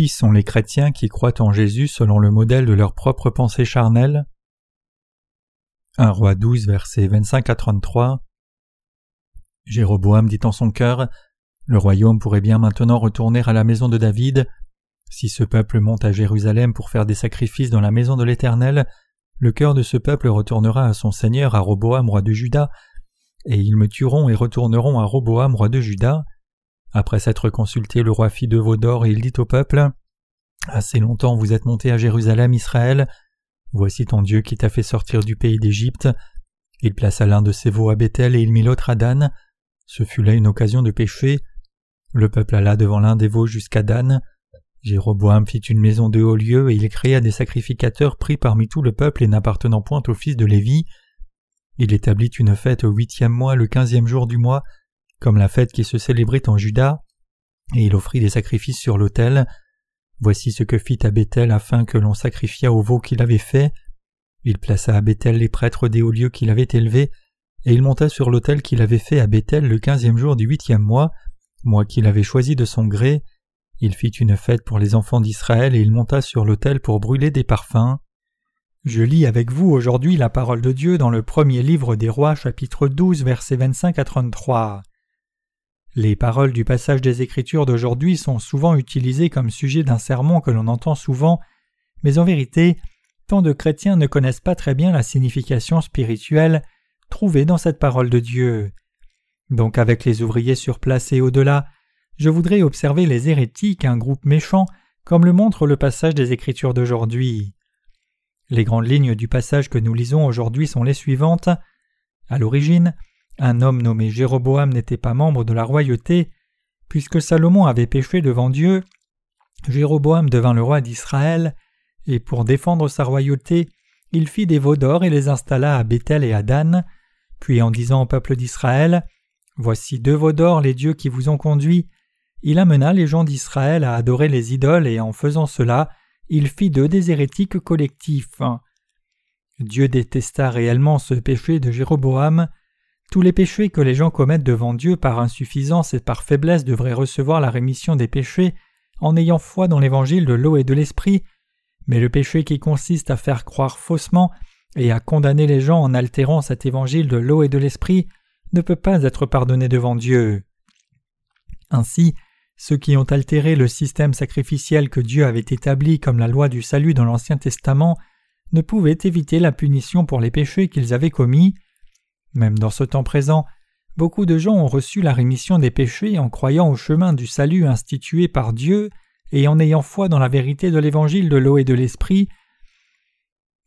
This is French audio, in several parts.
Qui sont les chrétiens qui croient en Jésus selon le modèle de leur propre pensée charnelle? 1 roi 12 versets 25 à 33 Jéroboam dit en son cœur Le royaume pourrait bien maintenant retourner à la maison de David. Si ce peuple monte à Jérusalem pour faire des sacrifices dans la maison de l'Éternel, le cœur de ce peuple retournera à son seigneur à Roboam roi de Juda, et ils me tueront et retourneront à Roboam roi de Juda. Après s'être consulté, le roi fit de veaux d'or et il dit au peuple Assez longtemps vous êtes monté à Jérusalem, Israël. Voici ton Dieu qui t'a fait sortir du pays d'Égypte. Il plaça l'un de ses veaux à Bethel et il mit l'autre à Dan. Ce fut là une occasion de pécher. Le peuple alla devant l'un des veaux jusqu'à Dan. Jéroboam fit une maison de haut lieu et il créa des sacrificateurs pris parmi tout le peuple et n'appartenant point au fils de Lévi. Il établit une fête au huitième mois, le quinzième jour du mois, comme la fête qui se célébrait en Juda, et il offrit des sacrifices sur l'autel. Voici ce que fit à Bethel afin que l'on sacrifiât au veau qu'il avait fait. Il plaça à Bethel les prêtres des hauts lieux qu'il avait élevés, et il monta sur l'autel qu'il avait fait à Bethel le quinzième jour du huitième mois, mois qu'il avait choisi de son gré. Il fit une fête pour les enfants d'Israël et il monta sur l'autel pour brûler des parfums. Je lis avec vous aujourd'hui la parole de Dieu dans le premier livre des rois chapitre 12 versets 25 à 33. Les paroles du passage des Écritures d'aujourd'hui sont souvent utilisées comme sujet d'un sermon que l'on entend souvent, mais en vérité, tant de chrétiens ne connaissent pas très bien la signification spirituelle trouvée dans cette parole de Dieu. Donc avec les ouvriers sur place et au-delà, je voudrais observer les hérétiques, un groupe méchant, comme le montre le passage des Écritures d'aujourd'hui. Les grandes lignes du passage que nous lisons aujourd'hui sont les suivantes. À l'origine, un homme nommé Jéroboam n'était pas membre de la royauté, puisque Salomon avait péché devant Dieu, Jéroboam devint le roi d'Israël, et pour défendre sa royauté, il fit des veaux d'or et les installa à Bethel et à Dan, puis en disant au peuple d'Israël Voici deux veaux d'or les dieux qui vous ont conduits, il amena les gens d'Israël à adorer les idoles et en faisant cela, il fit d'eux des hérétiques collectifs. Dieu détesta réellement ce péché de Jéroboam, tous les péchés que les gens commettent devant Dieu par insuffisance et par faiblesse devraient recevoir la rémission des péchés en ayant foi dans l'évangile de l'eau et de l'esprit, mais le péché qui consiste à faire croire faussement et à condamner les gens en altérant cet évangile de l'eau et de l'esprit ne peut pas être pardonné devant Dieu. Ainsi, ceux qui ont altéré le système sacrificiel que Dieu avait établi comme la loi du salut dans l'Ancien Testament ne pouvaient éviter la punition pour les péchés qu'ils avaient commis, même dans ce temps présent, beaucoup de gens ont reçu la rémission des péchés en croyant au chemin du salut institué par Dieu et en ayant foi dans la vérité de l'évangile de l'eau et de l'esprit.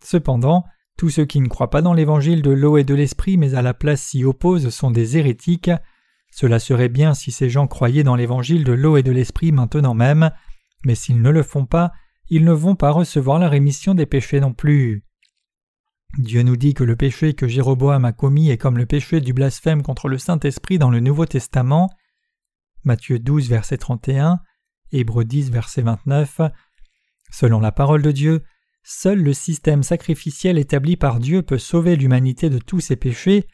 Cependant, tous ceux qui ne croient pas dans l'évangile de l'eau et de l'esprit mais à la place s'y opposent sont des hérétiques. Cela serait bien si ces gens croyaient dans l'évangile de l'eau et de l'esprit maintenant même, mais s'ils ne le font pas, ils ne vont pas recevoir la rémission des péchés non plus. Dieu nous dit que le péché que Jéroboam a commis est comme le péché du blasphème contre le Saint-Esprit dans le Nouveau Testament. Matthieu 12, verset 31, Hébreux 10, verset 29. Selon la parole de Dieu, seul le système sacrificiel établi par Dieu peut sauver l'humanité de tous ses péchés.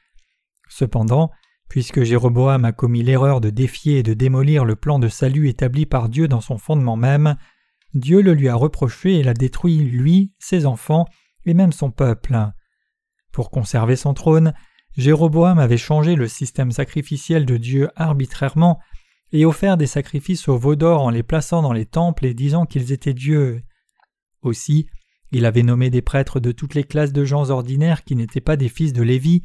Cependant, puisque Jéroboam a commis l'erreur de défier et de démolir le plan de salut établi par Dieu dans son fondement même, Dieu le lui a reproché et l'a détruit lui, ses enfants, et même son peuple. Pour conserver son trône, Jéroboam avait changé le système sacrificiel de Dieu arbitrairement et offert des sacrifices aux veaux d'or en les plaçant dans les temples et disant qu'ils étaient dieux. Aussi, il avait nommé des prêtres de toutes les classes de gens ordinaires qui n'étaient pas des fils de Lévi,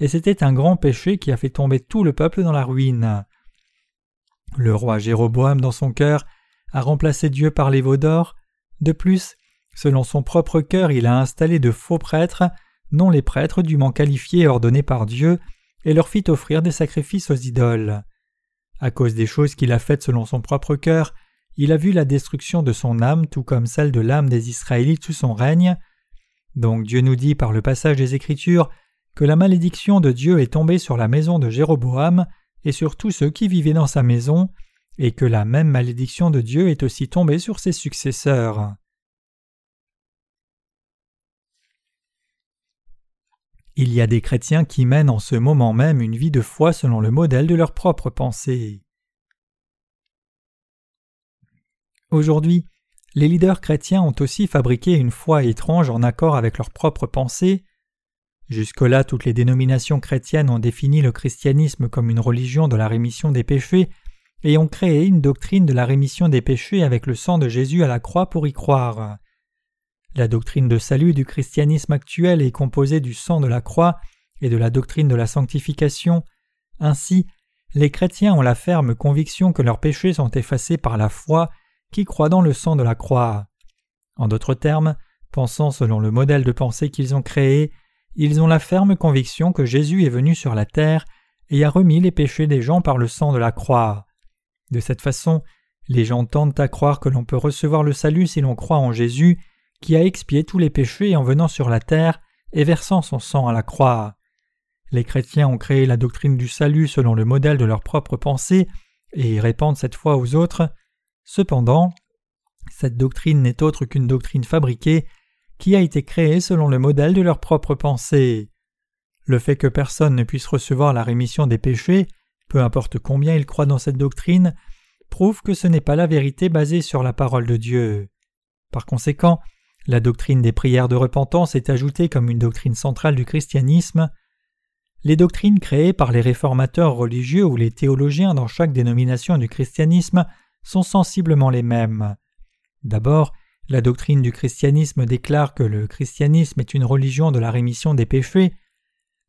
et c'était un grand péché qui a fait tomber tout le peuple dans la ruine. Le roi Jéroboam, dans son cœur, a remplacé Dieu par les veaux d'or. De plus, Selon son propre cœur, il a installé de faux prêtres, non les prêtres dûment qualifiés et ordonnés par Dieu, et leur fit offrir des sacrifices aux idoles. À cause des choses qu'il a faites selon son propre cœur, il a vu la destruction de son âme tout comme celle de l'âme des Israélites sous son règne. Donc Dieu nous dit par le passage des Écritures que la malédiction de Dieu est tombée sur la maison de Jéroboam et sur tous ceux qui vivaient dans sa maison, et que la même malédiction de Dieu est aussi tombée sur ses successeurs. Il y a des chrétiens qui mènent en ce moment même une vie de foi selon le modèle de leur propre pensée. Aujourd'hui, les leaders chrétiens ont aussi fabriqué une foi étrange en accord avec leurs propres pensées. Jusque-là, toutes les dénominations chrétiennes ont défini le christianisme comme une religion de la rémission des péchés et ont créé une doctrine de la rémission des péchés avec le sang de Jésus à la croix pour y croire. La doctrine de salut du christianisme actuel est composée du sang de la croix et de la doctrine de la sanctification. Ainsi, les chrétiens ont la ferme conviction que leurs péchés sont effacés par la foi qui croit dans le sang de la croix. En d'autres termes, pensant selon le modèle de pensée qu'ils ont créé, ils ont la ferme conviction que Jésus est venu sur la terre et a remis les péchés des gens par le sang de la croix. De cette façon, les gens tendent à croire que l'on peut recevoir le salut si l'on croit en Jésus, qui a expié tous les péchés en venant sur la terre et versant son sang à la croix. Les chrétiens ont créé la doctrine du salut selon le modèle de leur propre pensée et répandent cette foi aux autres. Cependant, cette doctrine n'est autre qu'une doctrine fabriquée qui a été créée selon le modèle de leur propre pensée. Le fait que personne ne puisse recevoir la rémission des péchés, peu importe combien il croit dans cette doctrine, prouve que ce n'est pas la vérité basée sur la parole de Dieu. Par conséquent, la doctrine des prières de repentance est ajoutée comme une doctrine centrale du christianisme. Les doctrines créées par les réformateurs religieux ou les théologiens dans chaque dénomination du christianisme sont sensiblement les mêmes. D'abord, la doctrine du christianisme déclare que le christianisme est une religion de la rémission des péchés.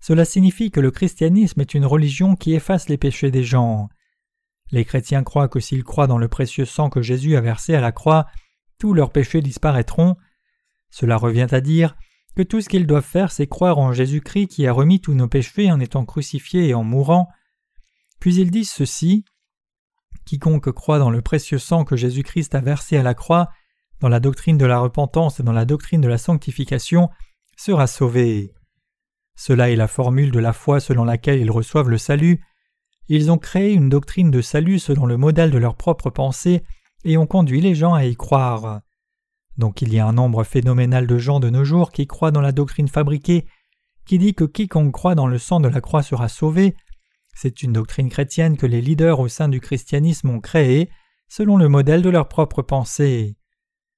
Cela signifie que le christianisme est une religion qui efface les péchés des gens. Les chrétiens croient que s'ils croient dans le précieux sang que Jésus a versé à la croix, tous leurs péchés disparaîtront. Cela revient à dire que tout ce qu'ils doivent faire, c'est croire en Jésus-Christ qui a remis tous nos péchés en étant crucifié et en mourant. Puis ils disent ceci Quiconque croit dans le précieux sang que Jésus-Christ a versé à la croix dans la doctrine de la repentance et dans la doctrine de la sanctification, sera sauvé. Cela est la formule de la foi selon laquelle ils reçoivent le salut. Ils ont créé une doctrine de salut selon le modèle de leur propre pensée et ont conduit les gens à y croire. Donc il y a un nombre phénoménal de gens de nos jours qui croient dans la doctrine fabriquée, qui dit que quiconque croit dans le sang de la croix sera sauvé. C'est une doctrine chrétienne que les leaders au sein du christianisme ont créée, selon le modèle de leur propre pensée.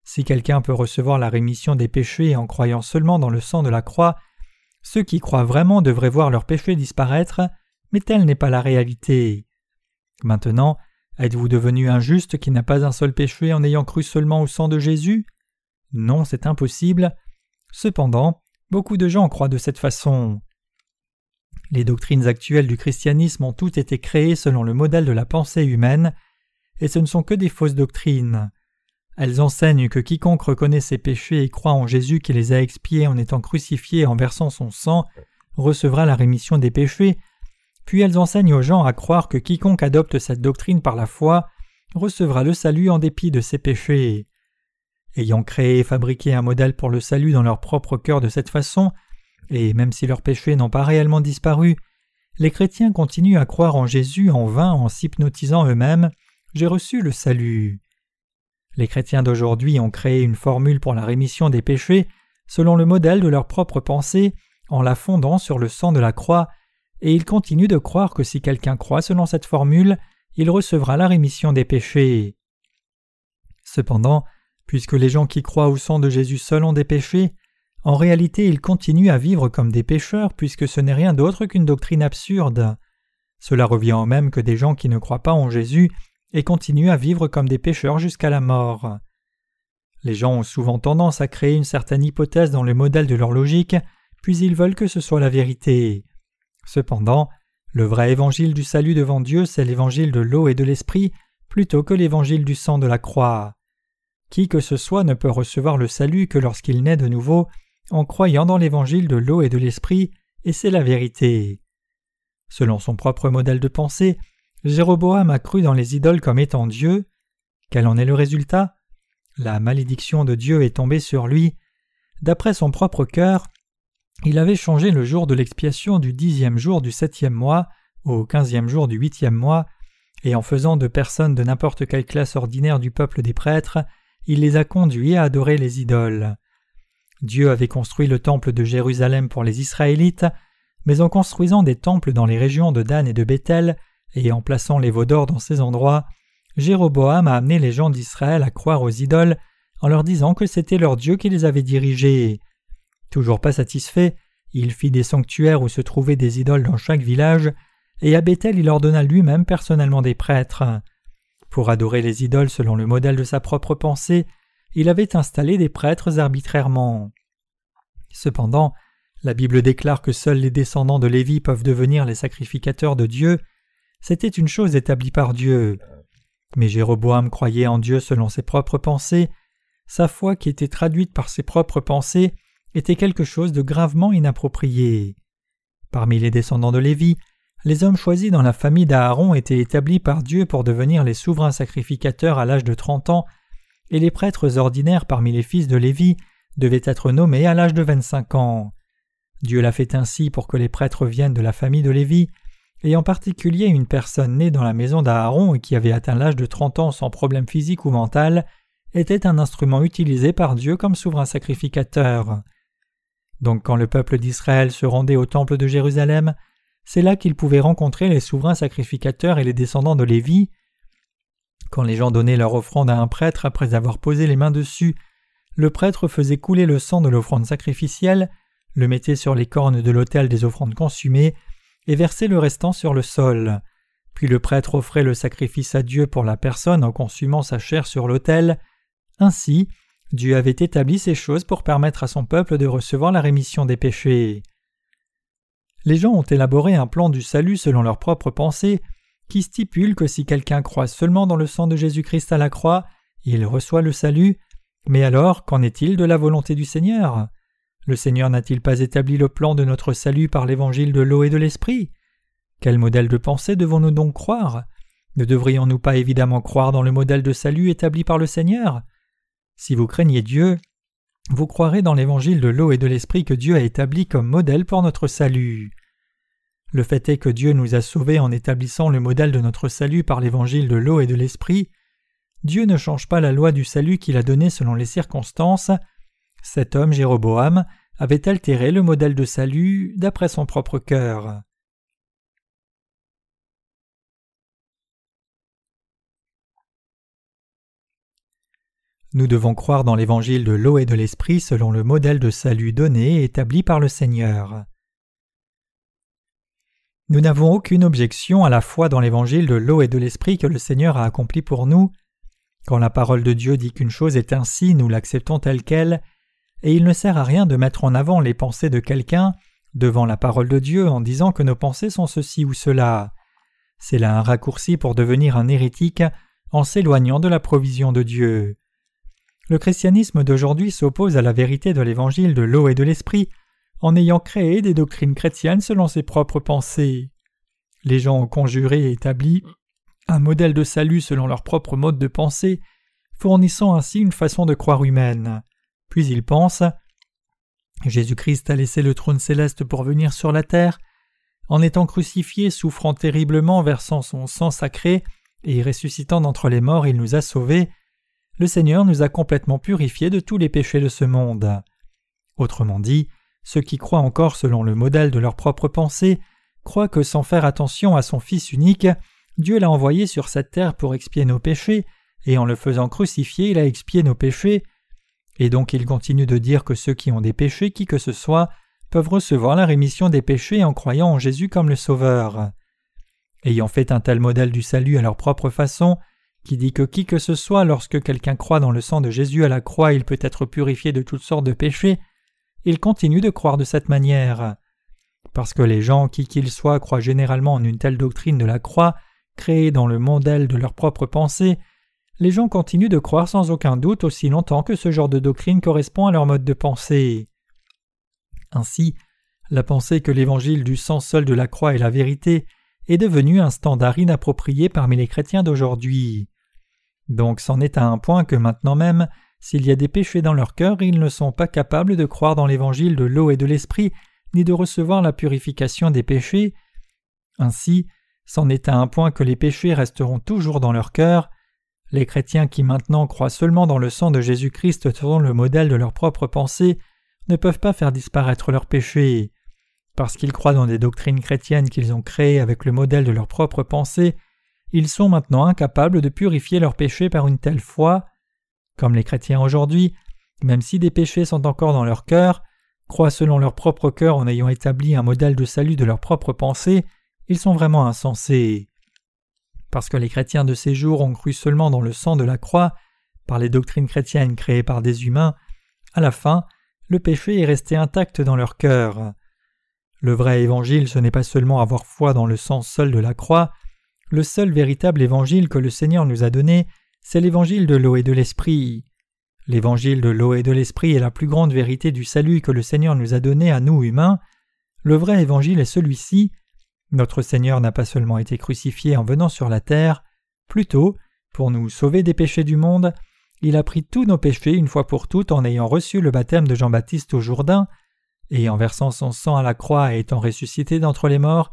Si quelqu'un peut recevoir la rémission des péchés en croyant seulement dans le sang de la croix, ceux qui croient vraiment devraient voir leurs péchés disparaître, mais telle n'est pas la réalité. Maintenant, êtes-vous devenu injuste qui n'a pas un seul péché en ayant cru seulement au sang de Jésus? Non, c'est impossible. Cependant, beaucoup de gens croient de cette façon. Les doctrines actuelles du christianisme ont toutes été créées selon le modèle de la pensée humaine, et ce ne sont que des fausses doctrines. Elles enseignent que quiconque reconnaît ses péchés et croit en Jésus qui les a expiés en étant crucifié et en versant son sang recevra la rémission des péchés, puis elles enseignent aux gens à croire que quiconque adopte cette doctrine par la foi recevra le salut en dépit de ses péchés. Ayant créé et fabriqué un modèle pour le salut dans leur propre cœur de cette façon, et même si leurs péchés n'ont pas réellement disparu, les chrétiens continuent à croire en Jésus en vain en s'hypnotisant eux-mêmes J'ai reçu le salut. Les chrétiens d'aujourd'hui ont créé une formule pour la rémission des péchés selon le modèle de leur propre pensée en la fondant sur le sang de la croix, et ils continuent de croire que si quelqu'un croit selon cette formule, il recevra la rémission des péchés. Cependant, puisque les gens qui croient au sang de Jésus seul ont des péchés, en réalité ils continuent à vivre comme des pécheurs puisque ce n'est rien d'autre qu'une doctrine absurde. Cela revient au même que des gens qui ne croient pas en Jésus et continuent à vivre comme des pécheurs jusqu'à la mort. Les gens ont souvent tendance à créer une certaine hypothèse dans le modèle de leur logique, puis ils veulent que ce soit la vérité. Cependant, le vrai évangile du salut devant Dieu, c'est l'évangile de l'eau et de l'esprit, plutôt que l'évangile du sang de la croix. Qui que ce soit ne peut recevoir le salut que lorsqu'il naît de nouveau, en croyant dans l'évangile de l'eau et de l'esprit, et c'est la vérité. Selon son propre modèle de pensée, Jéroboam a cru dans les idoles comme étant Dieu. Quel en est le résultat? La malédiction de Dieu est tombée sur lui. D'après son propre cœur, il avait changé le jour de l'expiation du dixième jour du septième mois au quinzième jour du huitième mois, et en faisant de personnes de n'importe quelle classe ordinaire du peuple des prêtres, il les a conduits à adorer les idoles. Dieu avait construit le temple de Jérusalem pour les Israélites, mais en construisant des temples dans les régions de Dan et de Bethel, et en plaçant les veaux d'or dans ces endroits, Jéroboam a amené les gens d'Israël à croire aux idoles en leur disant que c'était leur Dieu qui les avait dirigés. Toujours pas satisfait, il fit des sanctuaires où se trouvaient des idoles dans chaque village, et à Bethel il ordonna lui-même personnellement des prêtres. Pour adorer les idoles selon le modèle de sa propre pensée, il avait installé des prêtres arbitrairement. Cependant, la Bible déclare que seuls les descendants de Lévi peuvent devenir les sacrificateurs de Dieu. C'était une chose établie par Dieu. Mais Jéroboam croyait en Dieu selon ses propres pensées. Sa foi, qui était traduite par ses propres pensées, était quelque chose de gravement inapproprié. Parmi les descendants de Lévi, les hommes choisis dans la famille d'Aaron étaient établis par Dieu pour devenir les souverains sacrificateurs à l'âge de trente ans, et les prêtres ordinaires parmi les fils de Lévi devaient être nommés à l'âge de vingt-cinq ans. Dieu l'a fait ainsi pour que les prêtres viennent de la famille de Lévi, et en particulier une personne née dans la maison d'Aaron et qui avait atteint l'âge de trente ans sans problème physique ou mental, était un instrument utilisé par Dieu comme souverain sacrificateur. Donc quand le peuple d'Israël se rendait au temple de Jérusalem, c'est là qu'il pouvait rencontrer les souverains sacrificateurs et les descendants de Lévi. Quand les gens donnaient leur offrande à un prêtre après avoir posé les mains dessus, le prêtre faisait couler le sang de l'offrande sacrificielle, le mettait sur les cornes de l'autel des offrandes consumées, et versait le restant sur le sol. Puis le prêtre offrait le sacrifice à Dieu pour la personne en consumant sa chair sur l'autel. Ainsi, Dieu avait établi ces choses pour permettre à son peuple de recevoir la rémission des péchés. Les gens ont élaboré un plan du salut selon leurs propres pensées, qui stipule que si quelqu'un croit seulement dans le sang de Jésus-Christ à la croix, il reçoit le salut. Mais alors, qu'en est-il de la volonté du Seigneur? Le Seigneur n'a-t-il pas établi le plan de notre salut par l'évangile de l'eau et de l'esprit? Quel modèle de pensée devons-nous donc croire? Ne devrions-nous pas évidemment croire dans le modèle de salut établi par le Seigneur? Si vous craignez Dieu, vous croirez dans l'évangile de l'eau et de l'esprit que Dieu a établi comme modèle pour notre salut. Le fait est que Dieu nous a sauvés en établissant le modèle de notre salut par l'évangile de l'eau et de l'esprit. Dieu ne change pas la loi du salut qu'il a donnée selon les circonstances. Cet homme, Jéroboam, avait altéré le modèle de salut d'après son propre cœur. Nous devons croire dans l'évangile de l'eau et de l'esprit selon le modèle de salut donné et établi par le Seigneur. Nous n'avons aucune objection à la foi dans l'évangile de l'eau et de l'esprit que le Seigneur a accompli pour nous. Quand la parole de Dieu dit qu'une chose est ainsi, nous l'acceptons telle qu'elle, et il ne sert à rien de mettre en avant les pensées de quelqu'un devant la parole de Dieu en disant que nos pensées sont ceci ou cela. C'est là un raccourci pour devenir un hérétique en s'éloignant de la provision de Dieu. Le christianisme d'aujourd'hui s'oppose à la vérité de l'évangile de l'eau et de l'esprit en ayant créé des doctrines chrétiennes selon ses propres pensées. Les gens ont conjuré et établi un modèle de salut selon leur propre mode de pensée, fournissant ainsi une façon de croire humaine. Puis ils pensent Jésus-Christ a laissé le trône céleste pour venir sur la terre, en étant crucifié, souffrant terriblement, versant son sang sacré, et ressuscitant d'entre les morts, il nous a sauvés le Seigneur nous a complètement purifiés de tous les péchés de ce monde. Autrement dit, ceux qui croient encore selon le modèle de leur propre pensée croient que sans faire attention à son Fils unique, Dieu l'a envoyé sur cette terre pour expier nos péchés, et en le faisant crucifier, il a expié nos péchés, et donc il continue de dire que ceux qui ont des péchés, qui que ce soit, peuvent recevoir la rémission des péchés en croyant en Jésus comme le Sauveur. Ayant fait un tel modèle du salut à leur propre façon, qui dit que qui que ce soit, lorsque quelqu'un croit dans le sang de Jésus à la croix, il peut être purifié de toutes sortes de péchés, il continue de croire de cette manière. Parce que les gens, qui qu'ils soient, croient généralement en une telle doctrine de la croix, créée dans le modèle de leur propre pensée, les gens continuent de croire sans aucun doute aussi longtemps que ce genre de doctrine correspond à leur mode de pensée. Ainsi, la pensée que l'évangile du sang seul de la croix est la vérité est devenue un standard inapproprié parmi les chrétiens d'aujourd'hui. Donc c'en est à un point que maintenant même, s'il y a des péchés dans leur cœur, ils ne sont pas capables de croire dans l'évangile de l'eau et de l'esprit, ni de recevoir la purification des péchés. Ainsi, c'en est à un point que les péchés resteront toujours dans leur cœur. Les chrétiens qui maintenant croient seulement dans le sang de Jésus-Christ selon le modèle de leur propre pensée ne peuvent pas faire disparaître leurs péchés. Parce qu'ils croient dans des doctrines chrétiennes qu'ils ont créées avec le modèle de leur propre pensée, ils sont maintenant incapables de purifier leurs péchés par une telle foi. Comme les chrétiens aujourd'hui, même si des péchés sont encore dans leur cœur, croient selon leur propre cœur en ayant établi un modèle de salut de leur propre pensée, ils sont vraiment insensés. Parce que les chrétiens de ces jours ont cru seulement dans le sang de la croix, par les doctrines chrétiennes créées par des humains, à la fin, le péché est resté intact dans leur cœur. Le vrai évangile, ce n'est pas seulement avoir foi dans le sang seul de la croix, le seul véritable évangile que le Seigneur nous a donné, c'est l'évangile de l'eau et de l'esprit. L'évangile de l'eau et de l'esprit est la plus grande vérité du salut que le Seigneur nous a donné à nous humains. Le vrai évangile est celui-ci. Notre Seigneur n'a pas seulement été crucifié en venant sur la terre, plutôt, pour nous sauver des péchés du monde, il a pris tous nos péchés une fois pour toutes en ayant reçu le baptême de Jean-Baptiste au Jourdain, et en versant son sang à la croix et étant ressuscité d'entre les morts,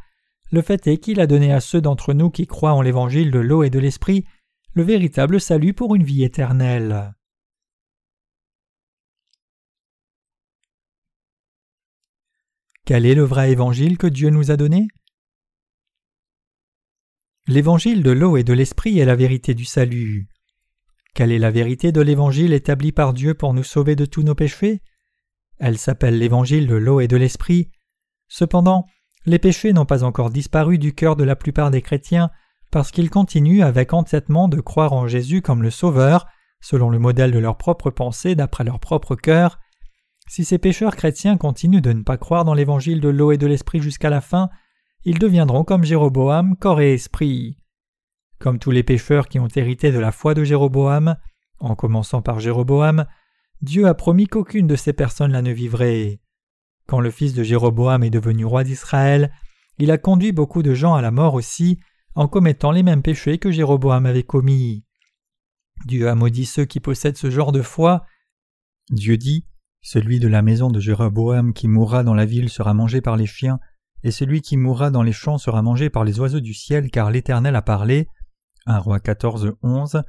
le fait est qu'il a donné à ceux d'entre nous qui croient en l'évangile de l'eau et de l'esprit le véritable salut pour une vie éternelle. Quel est le vrai évangile que Dieu nous a donné? L'évangile de l'eau et de l'esprit est la vérité du salut. Quelle est la vérité de l'évangile établi par Dieu pour nous sauver de tous nos péchés? Elle s'appelle l'évangile de l'eau et de l'esprit. Cependant, les péchés n'ont pas encore disparu du cœur de la plupart des chrétiens parce qu'ils continuent avec entêtement de croire en Jésus comme le Sauveur, selon le modèle de leur propre pensée d'après leur propre cœur. Si ces pécheurs chrétiens continuent de ne pas croire dans l'évangile de l'eau et de l'esprit jusqu'à la fin, ils deviendront comme Jéroboam, corps et esprit. Comme tous les pécheurs qui ont hérité de la foi de Jéroboam, en commençant par Jéroboam, Dieu a promis qu'aucune de ces personnes-là ne vivrait. Quand le fils de Jéroboam est devenu roi d'Israël, il a conduit beaucoup de gens à la mort aussi, en commettant les mêmes péchés que Jéroboam avait commis. Dieu a maudit ceux qui possèdent ce genre de foi. Dieu dit Celui de la maison de Jéroboam qui mourra dans la ville sera mangé par les chiens, et celui qui mourra dans les champs sera mangé par les oiseaux du ciel, car l'Éternel a parlé. 1 roi 14, 11.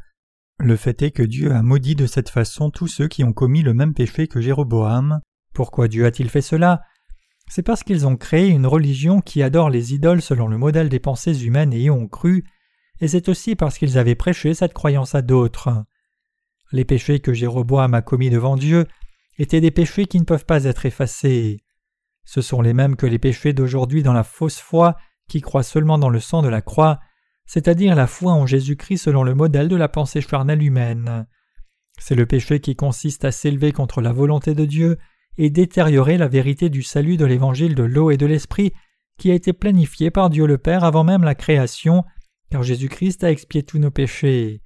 Le fait est que Dieu a maudit de cette façon tous ceux qui ont commis le même péché que Jéroboam. Pourquoi Dieu a-t-il fait cela? C'est parce qu'ils ont créé une religion qui adore les idoles selon le modèle des pensées humaines et y ont cru, et c'est aussi parce qu'ils avaient prêché cette croyance à d'autres. Les péchés que Jéroboam a commis devant Dieu étaient des péchés qui ne peuvent pas être effacés. Ce sont les mêmes que les péchés d'aujourd'hui dans la fausse foi qui croient seulement dans le sang de la croix c'est-à-dire la foi en Jésus-Christ selon le modèle de la pensée charnelle humaine. C'est le péché qui consiste à s'élever contre la volonté de Dieu et détériorer la vérité du salut de l'évangile de l'eau et de l'esprit qui a été planifié par Dieu le Père avant même la création, car Jésus-Christ a expié tous nos péchés.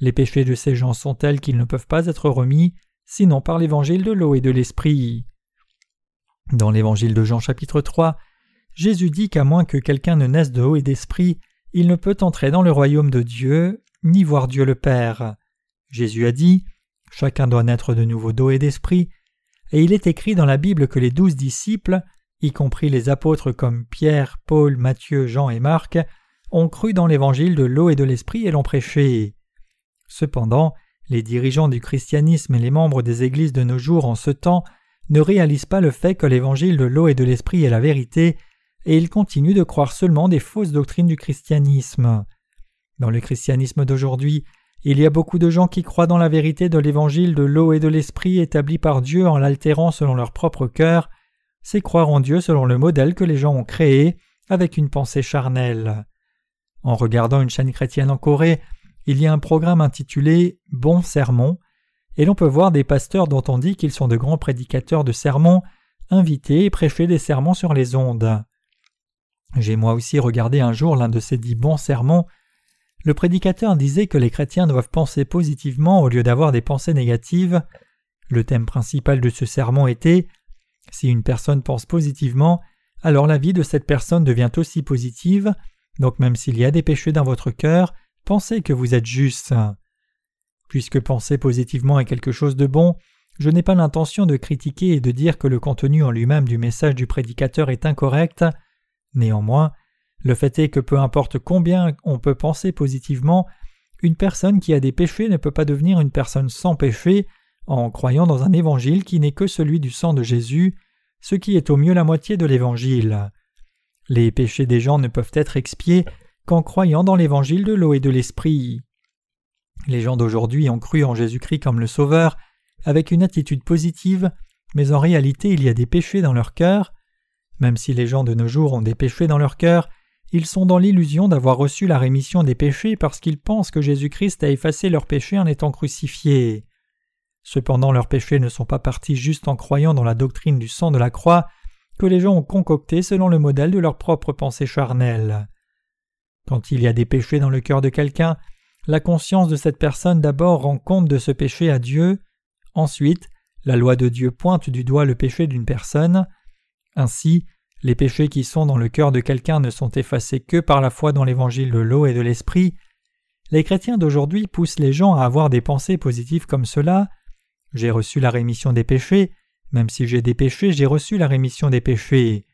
Les péchés de ces gens sont tels qu'ils ne peuvent pas être remis, sinon par l'évangile de l'eau et de l'esprit. Dans l'évangile de Jean chapitre 3, Jésus dit qu'à moins que quelqu'un ne naisse de haut et d'esprit, il ne peut entrer dans le royaume de Dieu, ni voir Dieu le Père. Jésus a dit Chacun doit naître de nouveau d'eau et d'esprit, et il est écrit dans la Bible que les douze disciples, y compris les apôtres comme Pierre, Paul, Matthieu, Jean et Marc, ont cru dans l'évangile de l'eau et de l'esprit et l'ont prêché. Cependant, les dirigeants du christianisme et les membres des églises de nos jours en ce temps ne réalisent pas le fait que l'évangile de l'eau et de l'esprit est la vérité et ils continuent de croire seulement des fausses doctrines du christianisme. Dans le christianisme d'aujourd'hui, il y a beaucoup de gens qui croient dans la vérité de l'évangile de l'eau et de l'esprit établi par Dieu en l'altérant selon leur propre cœur, c'est croire en Dieu selon le modèle que les gens ont créé avec une pensée charnelle. En regardant une chaîne chrétienne en Corée, il y a un programme intitulé Bon sermon, et l'on peut voir des pasteurs dont on dit qu'ils sont de grands prédicateurs de sermons, invités et prêcher des sermons sur les ondes. J'ai moi aussi regardé un jour l'un de ces dix bons sermons. Le prédicateur disait que les chrétiens doivent penser positivement au lieu d'avoir des pensées négatives. Le thème principal de ce sermon était Si une personne pense positivement, alors la vie de cette personne devient aussi positive, donc même s'il y a des péchés dans votre cœur, pensez que vous êtes juste. Puisque penser positivement est quelque chose de bon, je n'ai pas l'intention de critiquer et de dire que le contenu en lui-même du message du prédicateur est incorrect. Néanmoins, le fait est que peu importe combien on peut penser positivement, une personne qui a des péchés ne peut pas devenir une personne sans péché en croyant dans un évangile qui n'est que celui du sang de Jésus, ce qui est au mieux la moitié de l'évangile. Les péchés des gens ne peuvent être expiés qu'en croyant dans l'évangile de l'eau et de l'esprit. Les gens d'aujourd'hui ont cru en Jésus-Christ comme le Sauveur avec une attitude positive, mais en réalité il y a des péchés dans leur cœur. Même si les gens de nos jours ont des péchés dans leur cœur, ils sont dans l'illusion d'avoir reçu la rémission des péchés parce qu'ils pensent que Jésus-Christ a effacé leurs péchés en étant crucifié. Cependant leurs péchés ne sont pas partis juste en croyant dans la doctrine du sang de la croix que les gens ont concocté selon le modèle de leur propre pensée charnelle. Quand il y a des péchés dans le cœur de quelqu'un, la conscience de cette personne d'abord rend compte de ce péché à Dieu, ensuite la loi de Dieu pointe du doigt le péché d'une personne, ainsi les péchés qui sont dans le cœur de quelqu'un ne sont effacés que par la foi dans l'évangile de l'eau et de l'esprit. Les chrétiens d'aujourd'hui poussent les gens à avoir des pensées positives comme cela. J'ai reçu la rémission des péchés, même si j'ai des péchés, j'ai reçu la rémission des péchés.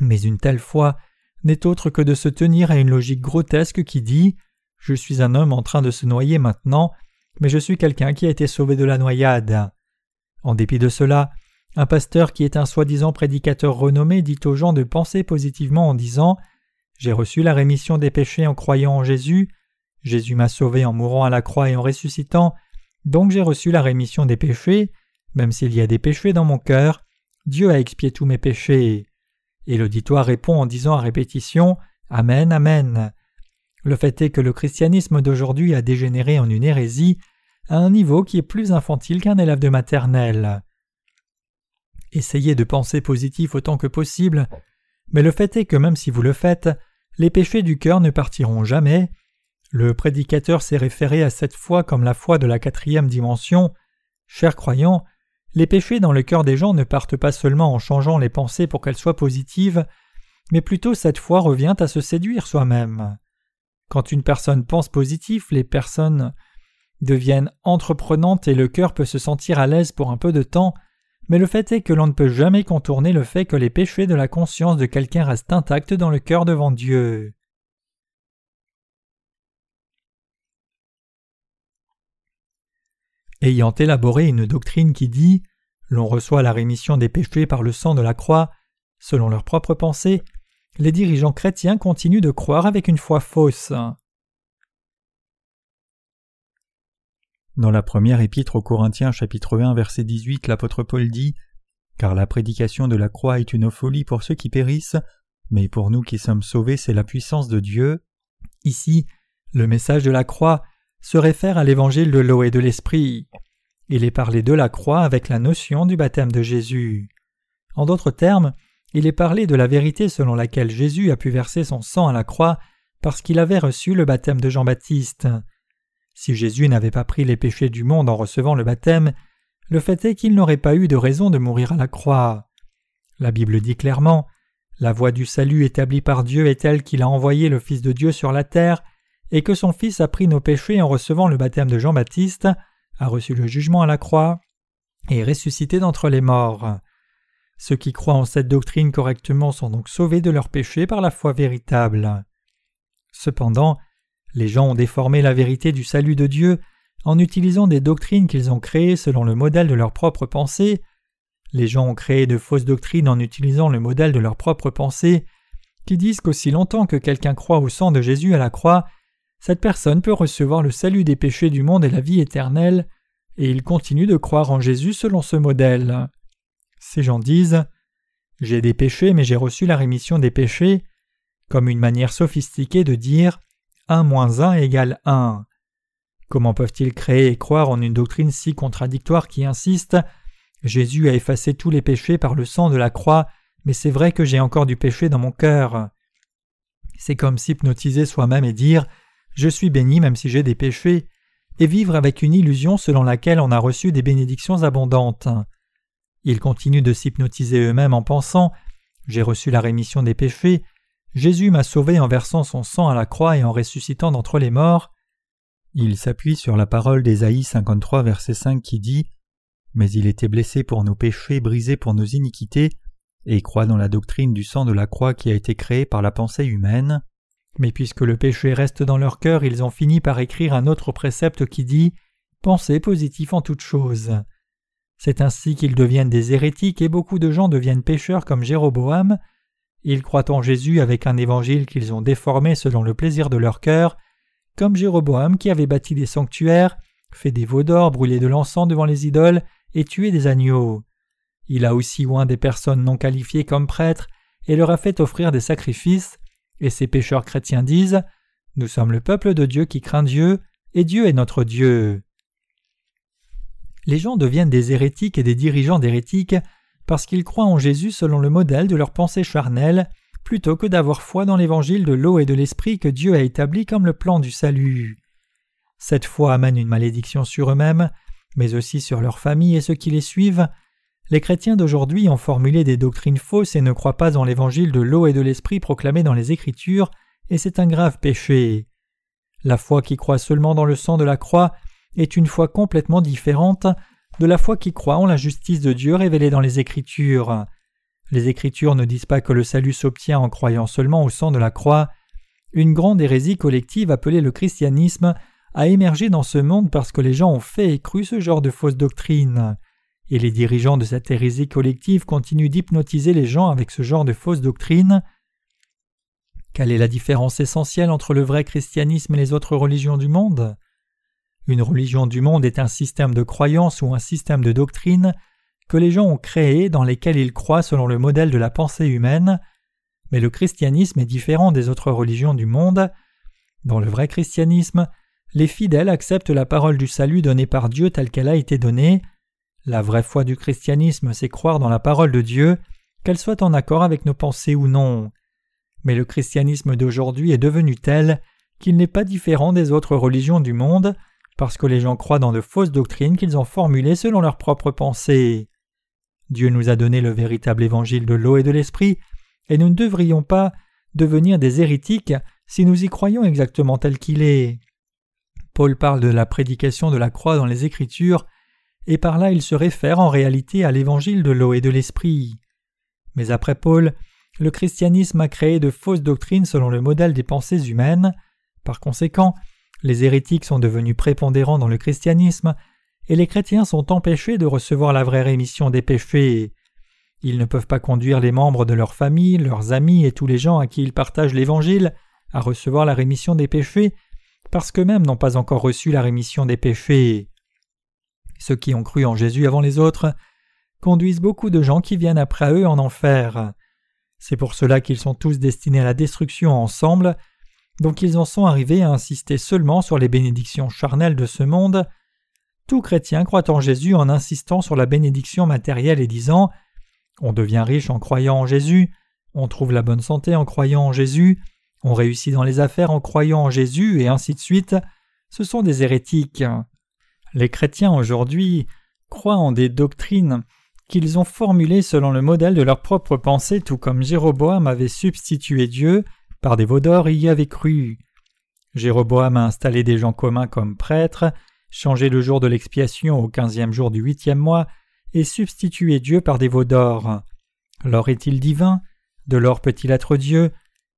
Mais une telle foi n'est autre que de se tenir à une logique grotesque qui dit Je suis un homme en train de se noyer maintenant, mais je suis quelqu'un qui a été sauvé de la noyade. En dépit de cela, un pasteur qui est un soi-disant prédicateur renommé dit aux gens de penser positivement en disant J'ai reçu la rémission des péchés en croyant en Jésus, Jésus m'a sauvé en mourant à la croix et en ressuscitant, donc j'ai reçu la rémission des péchés, même s'il y a des péchés dans mon cœur, Dieu a expié tous mes péchés. Et l'auditoire répond en disant à répétition Amen, Amen. Le fait est que le christianisme d'aujourd'hui a dégénéré en une hérésie à un niveau qui est plus infantile qu'un élève de maternelle. Essayez de penser positif autant que possible, mais le fait est que même si vous le faites, les péchés du cœur ne partiront jamais. Le prédicateur s'est référé à cette foi comme la foi de la quatrième dimension. Chers croyants, les péchés dans le cœur des gens ne partent pas seulement en changeant les pensées pour qu'elles soient positives, mais plutôt cette foi revient à se séduire soi-même. Quand une personne pense positif, les personnes deviennent entreprenantes et le cœur peut se sentir à l'aise pour un peu de temps, mais le fait est que l'on ne peut jamais contourner le fait que les péchés de la conscience de quelqu'un restent intacts dans le cœur devant Dieu. Ayant élaboré une doctrine qui dit l'on reçoit la rémission des péchés par le sang de la croix, selon leur propre pensée, les dirigeants chrétiens continuent de croire avec une foi fausse. Dans la première épître aux Corinthiens chapitre 1 verset 18 l'apôtre Paul dit Car la prédication de la croix est une folie pour ceux qui périssent, mais pour nous qui sommes sauvés c'est la puissance de Dieu. Ici, le message de la croix se réfère à l'évangile de l'eau et de l'esprit. Il est parlé de la croix avec la notion du baptême de Jésus. En d'autres termes, il est parlé de la vérité selon laquelle Jésus a pu verser son sang à la croix parce qu'il avait reçu le baptême de Jean-Baptiste. Si Jésus n'avait pas pris les péchés du monde en recevant le baptême, le fait est qu'il n'aurait pas eu de raison de mourir à la croix. La Bible dit clairement La voie du salut établie par Dieu est telle qu'il a envoyé le Fils de Dieu sur la terre, et que son Fils a pris nos péchés en recevant le baptême de Jean-Baptiste, a reçu le jugement à la croix, et est ressuscité d'entre les morts. Ceux qui croient en cette doctrine correctement sont donc sauvés de leurs péchés par la foi véritable. Cependant, les gens ont déformé la vérité du salut de Dieu en utilisant des doctrines qu'ils ont créées selon le modèle de leur propre pensée. Les gens ont créé de fausses doctrines en utilisant le modèle de leur propre pensée, qui disent qu'aussi longtemps que quelqu'un croit au sang de Jésus à la croix, cette personne peut recevoir le salut des péchés du monde et la vie éternelle, et ils continuent de croire en Jésus selon ce modèle. Ces gens disent J'ai des péchés, mais j'ai reçu la rémission des péchés, comme une manière sophistiquée de dire 1 moins 1 égale 1. Comment peuvent-ils créer et croire en une doctrine si contradictoire qui insiste? Jésus a effacé tous les péchés par le sang de la croix, mais c'est vrai que j'ai encore du péché dans mon cœur. C'est comme s'hypnotiser soi-même et dire Je suis béni même si j'ai des péchés, et vivre avec une illusion selon laquelle on a reçu des bénédictions abondantes. Ils continuent de s'hypnotiser eux-mêmes en pensant J'ai reçu la rémission des péchés, Jésus m'a sauvé en versant son sang à la croix et en ressuscitant d'entre les morts. Il s'appuie sur la parole d'Ésaïe 53 verset 5 qui dit Mais il était blessé pour nos péchés, brisé pour nos iniquités, et croit dans la doctrine du sang de la croix qui a été créée par la pensée humaine. Mais puisque le péché reste dans leur cœur, ils ont fini par écrire un autre précepte qui dit Pensez positif en toutes choses. C'est ainsi qu'ils deviennent des hérétiques et beaucoup de gens deviennent pécheurs comme Jéroboam, Ils croient en Jésus avec un évangile qu'ils ont déformé selon le plaisir de leur cœur, comme Jéroboam qui avait bâti des sanctuaires, fait des veaux d'or, brûlé de l'encens devant les idoles et tué des agneaux. Il a aussi oint des personnes non qualifiées comme prêtres et leur a fait offrir des sacrifices, et ces pécheurs chrétiens disent Nous sommes le peuple de Dieu qui craint Dieu, et Dieu est notre Dieu. Les gens deviennent des hérétiques et des dirigeants d'hérétiques parce qu'ils croient en Jésus selon le modèle de leur pensée charnelle, plutôt que d'avoir foi dans l'évangile de l'eau et de l'esprit que Dieu a établi comme le plan du salut. Cette foi amène une malédiction sur eux-mêmes, mais aussi sur leurs familles et ceux qui les suivent. Les chrétiens d'aujourd'hui ont formulé des doctrines fausses et ne croient pas en l'évangile de l'eau et de l'esprit proclamé dans les Écritures, et c'est un grave péché. La foi qui croit seulement dans le sang de la croix est une foi complètement différente de la foi qui croit en la justice de Dieu révélée dans les Écritures. Les Écritures ne disent pas que le salut s'obtient en croyant seulement au sang de la croix. Une grande hérésie collective appelée le christianisme a émergé dans ce monde parce que les gens ont fait et cru ce genre de fausse doctrine. Et les dirigeants de cette hérésie collective continuent d'hypnotiser les gens avec ce genre de fausse doctrine. Quelle est la différence essentielle entre le vrai christianisme et les autres religions du monde? Une religion du monde est un système de croyance ou un système de doctrine que les gens ont créé dans lesquels ils croient selon le modèle de la pensée humaine, mais le christianisme est différent des autres religions du monde. Dans le vrai christianisme, les fidèles acceptent la parole du salut donnée par Dieu telle qu'elle a été donnée. La vraie foi du christianisme, c'est croire dans la parole de Dieu, qu'elle soit en accord avec nos pensées ou non. Mais le christianisme d'aujourd'hui est devenu tel qu'il n'est pas différent des autres religions du monde, parce que les gens croient dans de fausses doctrines qu'ils ont formulées selon leurs propres pensées. Dieu nous a donné le véritable évangile de l'eau et de l'esprit, et nous ne devrions pas devenir des hérétiques si nous y croyons exactement tel qu'il est. Paul parle de la prédication de la croix dans les Écritures, et par là il se réfère en réalité à l'évangile de l'eau et de l'esprit. Mais après Paul, le christianisme a créé de fausses doctrines selon le modèle des pensées humaines. Par conséquent, les hérétiques sont devenus prépondérants dans le christianisme, et les chrétiens sont empêchés de recevoir la vraie rémission des péchés. Ils ne peuvent pas conduire les membres de leur famille, leurs amis et tous les gens à qui ils partagent l'Évangile à recevoir la rémission des péchés parce qu'eux-mêmes n'ont pas encore reçu la rémission des péchés. Ceux qui ont cru en Jésus avant les autres conduisent beaucoup de gens qui viennent après eux en enfer. C'est pour cela qu'ils sont tous destinés à la destruction ensemble, donc ils en sont arrivés à insister seulement sur les bénédictions charnelles de ce monde. Tout chrétien croit en Jésus en insistant sur la bénédiction matérielle et disant On devient riche en croyant en Jésus, on trouve la bonne santé en croyant en Jésus, on réussit dans les affaires en croyant en Jésus, et ainsi de suite, ce sont des hérétiques. Les chrétiens aujourd'hui croient en des doctrines qu'ils ont formulées selon le modèle de leur propre pensée, tout comme Jéroboam avait substitué Dieu par des veaux d'or et y avait cru. Jéroboam a installé des gens communs comme prêtres, changé le jour de l'expiation au quinzième jour du huitième mois, et substitué Dieu par des veaux d'or. L'or est-il divin? De l'or peut-il être Dieu?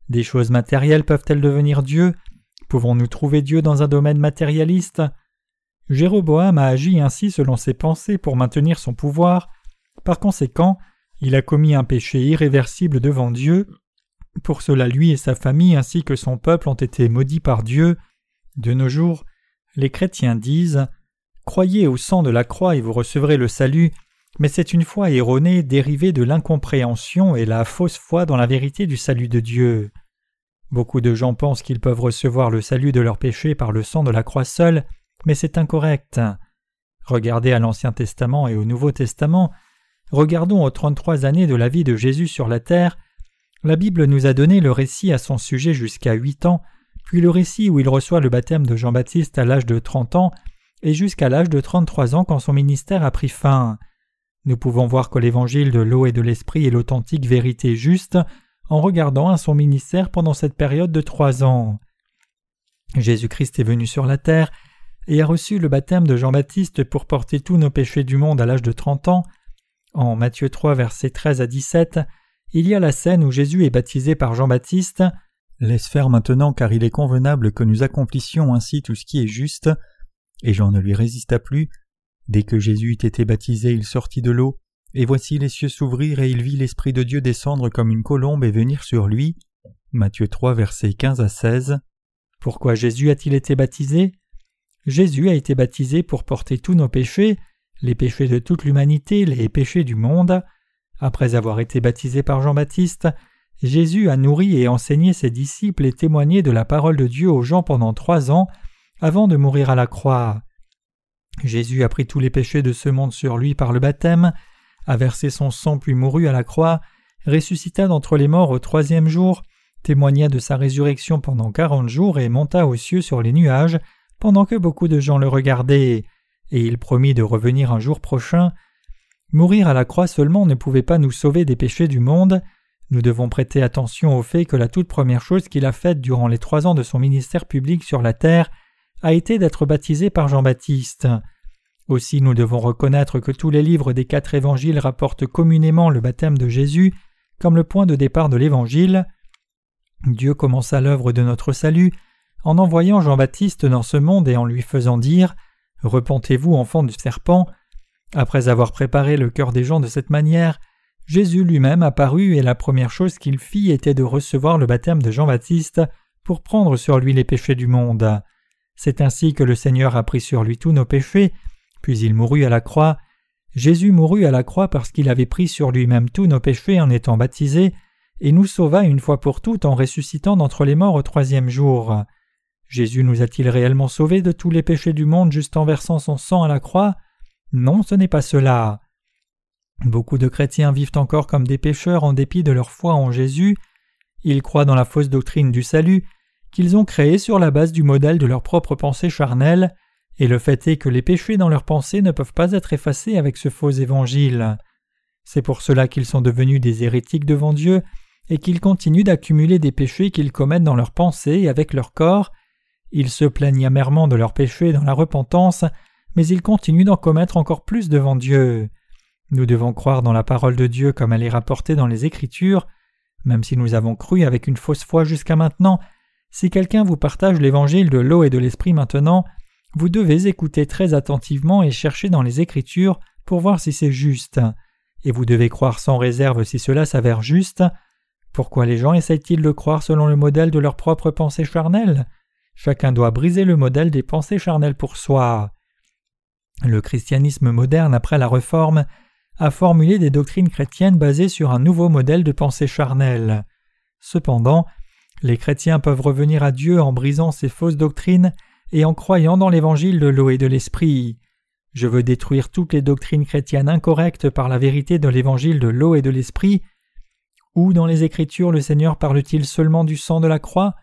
Des choses matérielles peuvent-elles devenir Dieu? Pouvons-nous trouver Dieu dans un domaine matérialiste? Jéroboam a agi ainsi selon ses pensées pour maintenir son pouvoir. Par conséquent, il a commis un péché irréversible devant Dieu. Pour cela, lui et sa famille ainsi que son peuple ont été maudits par Dieu. De nos jours, les chrétiens disent Croyez au sang de la croix et vous recevrez le salut, mais c'est une foi erronée dérivée de l'incompréhension et la fausse foi dans la vérité du salut de Dieu. Beaucoup de gens pensent qu'ils peuvent recevoir le salut de leurs péchés par le sang de la croix seule, mais c'est incorrect. Regardez à l'Ancien Testament et au Nouveau Testament, regardons aux trente-trois années de la vie de Jésus sur la terre, la Bible nous a donné le récit à son sujet jusqu'à huit ans, puis le récit où il reçoit le baptême de Jean-Baptiste à l'âge de trente ans, et jusqu'à l'âge de trente-trois ans quand son ministère a pris fin. Nous pouvons voir que l'évangile de l'eau et de l'esprit est l'authentique vérité juste en regardant à son ministère pendant cette période de trois ans. Jésus-Christ est venu sur la terre et a reçu le baptême de Jean-Baptiste pour porter tous nos péchés du monde à l'âge de trente ans. En Matthieu 3, versets 13 à 17, il y a la scène où Jésus est baptisé par Jean-Baptiste. Laisse faire maintenant, car il est convenable que nous accomplissions ainsi tout ce qui est juste. Et Jean ne lui résista plus, Dès que Jésus eut été baptisé, il sortit de l'eau, Et voici les cieux s'ouvrir et il vit l'Esprit de Dieu descendre comme une colombe et venir sur lui. Matthieu 3 versets 15 à 16. Pourquoi Jésus a-t-il été baptisé? Jésus a été baptisé pour porter tous nos péchés, les péchés de toute l'humanité, les péchés du monde. Après avoir été baptisé par Jean-Baptiste, Jésus a nourri et enseigné ses disciples et témoigné de la parole de Dieu aux gens pendant trois ans avant de mourir à la croix. Jésus a pris tous les péchés de ce monde sur lui par le baptême, a versé son sang puis mourut à la croix, ressuscita d'entre les morts au troisième jour, témoigna de sa résurrection pendant quarante jours et monta aux cieux sur les nuages pendant que beaucoup de gens le regardaient, et il promit de revenir un jour prochain. Mourir à la croix seulement ne pouvait pas nous sauver des péchés du monde. Nous devons prêter attention au fait que la toute première chose qu'il a faite durant les trois ans de son ministère public sur la terre a été d'être baptisé par Jean-Baptiste. Aussi nous devons reconnaître que tous les livres des quatre évangiles rapportent communément le baptême de Jésus comme le point de départ de l'évangile. Dieu commença l'œuvre de notre salut en envoyant Jean-Baptiste dans ce monde et en lui faisant dire Repentez-vous, enfants du serpent. Après avoir préparé le cœur des gens de cette manière, Jésus lui-même apparut et la première chose qu'il fit était de recevoir le baptême de Jean-Baptiste pour prendre sur lui les péchés du monde. C'est ainsi que le Seigneur a pris sur lui tous nos péchés, puis il mourut à la croix. Jésus mourut à la croix parce qu'il avait pris sur lui-même tous nos péchés en étant baptisé, et nous sauva une fois pour toutes en ressuscitant d'entre les morts au troisième jour. Jésus nous a-t-il réellement sauvés de tous les péchés du monde juste en versant son sang à la croix? Non, ce n'est pas cela. Beaucoup de chrétiens vivent encore comme des pécheurs en dépit de leur foi en Jésus. Ils croient dans la fausse doctrine du salut qu'ils ont créée sur la base du modèle de leur propre pensée charnelle, et le fait est que les péchés dans leurs pensées ne peuvent pas être effacés avec ce faux évangile. C'est pour cela qu'ils sont devenus des hérétiques devant Dieu et qu'ils continuent d'accumuler des péchés qu'ils commettent dans leurs pensées et avec leur corps. Ils se plaignent amèrement de leurs péchés dans la repentance, mais ils continuent d'en commettre encore plus devant Dieu. Nous devons croire dans la parole de Dieu comme elle est rapportée dans les Écritures, même si nous avons cru avec une fausse foi jusqu'à maintenant. Si quelqu'un vous partage l'évangile de l'eau et de l'esprit maintenant, vous devez écouter très attentivement et chercher dans les Écritures pour voir si c'est juste. Et vous devez croire sans réserve si cela s'avère juste. Pourquoi les gens essayent-ils de croire selon le modèle de leur propre pensée charnelle? Chacun doit briser le modèle des pensées charnelles pour soi. Le christianisme moderne après la Réforme a formulé des doctrines chrétiennes basées sur un nouveau modèle de pensée charnelle. Cependant, les chrétiens peuvent revenir à Dieu en brisant ces fausses doctrines et en croyant dans l'évangile de l'eau et de l'esprit. Je veux détruire toutes les doctrines chrétiennes incorrectes par la vérité de l'évangile de l'eau et de l'esprit où dans les Écritures le Seigneur parle-t-il seulement du sang de la croix?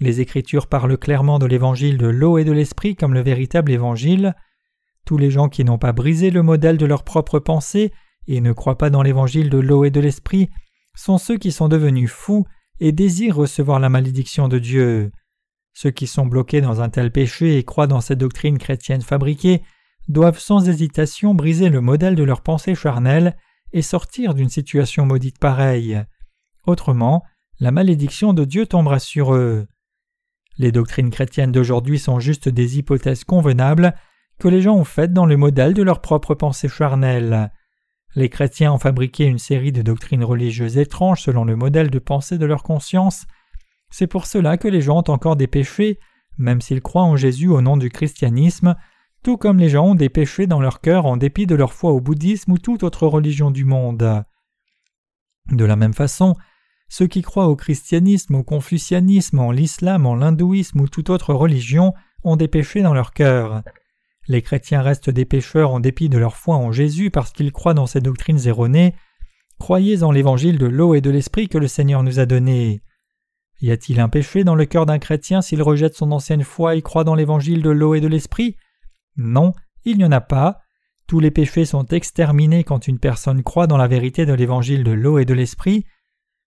Les Écritures parlent clairement de l'évangile de l'eau et de l'esprit comme le véritable évangile. Tous les gens qui n'ont pas brisé le modèle de leur propre pensée et ne croient pas dans l'évangile de l'eau et de l'esprit sont ceux qui sont devenus fous et désirent recevoir la malédiction de Dieu. Ceux qui sont bloqués dans un tel péché et croient dans cette doctrine chrétienne fabriquée doivent sans hésitation briser le modèle de leur pensée charnelle et sortir d'une situation maudite pareille. Autrement, la malédiction de Dieu tombera sur eux. Les doctrines chrétiennes d'aujourd'hui sont juste des hypothèses convenables les gens ont faites dans le modèle de leur propre pensée charnelle. Les chrétiens ont fabriqué une série de doctrines religieuses étranges selon le modèle de pensée de leur conscience. C'est pour cela que les gens ont encore des péchés, même s'ils croient en Jésus au nom du christianisme, tout comme les gens ont des péchés dans leur cœur en dépit de leur foi au bouddhisme ou toute autre religion du monde. De la même façon, ceux qui croient au christianisme, au confucianisme, en l'islam, en l'hindouisme ou toute autre religion ont des péchés dans leur cœur. Les chrétiens restent des pécheurs en dépit de leur foi en Jésus parce qu'ils croient dans ces doctrines erronées. Croyez en l'évangile de l'eau et de l'esprit que le Seigneur nous a donné. Y a-t-il un péché dans le cœur d'un chrétien s'il rejette son ancienne foi et croit dans l'évangile de l'eau et de l'esprit? Non, il n'y en a pas. Tous les péchés sont exterminés quand une personne croit dans la vérité de l'évangile de l'eau et de l'esprit.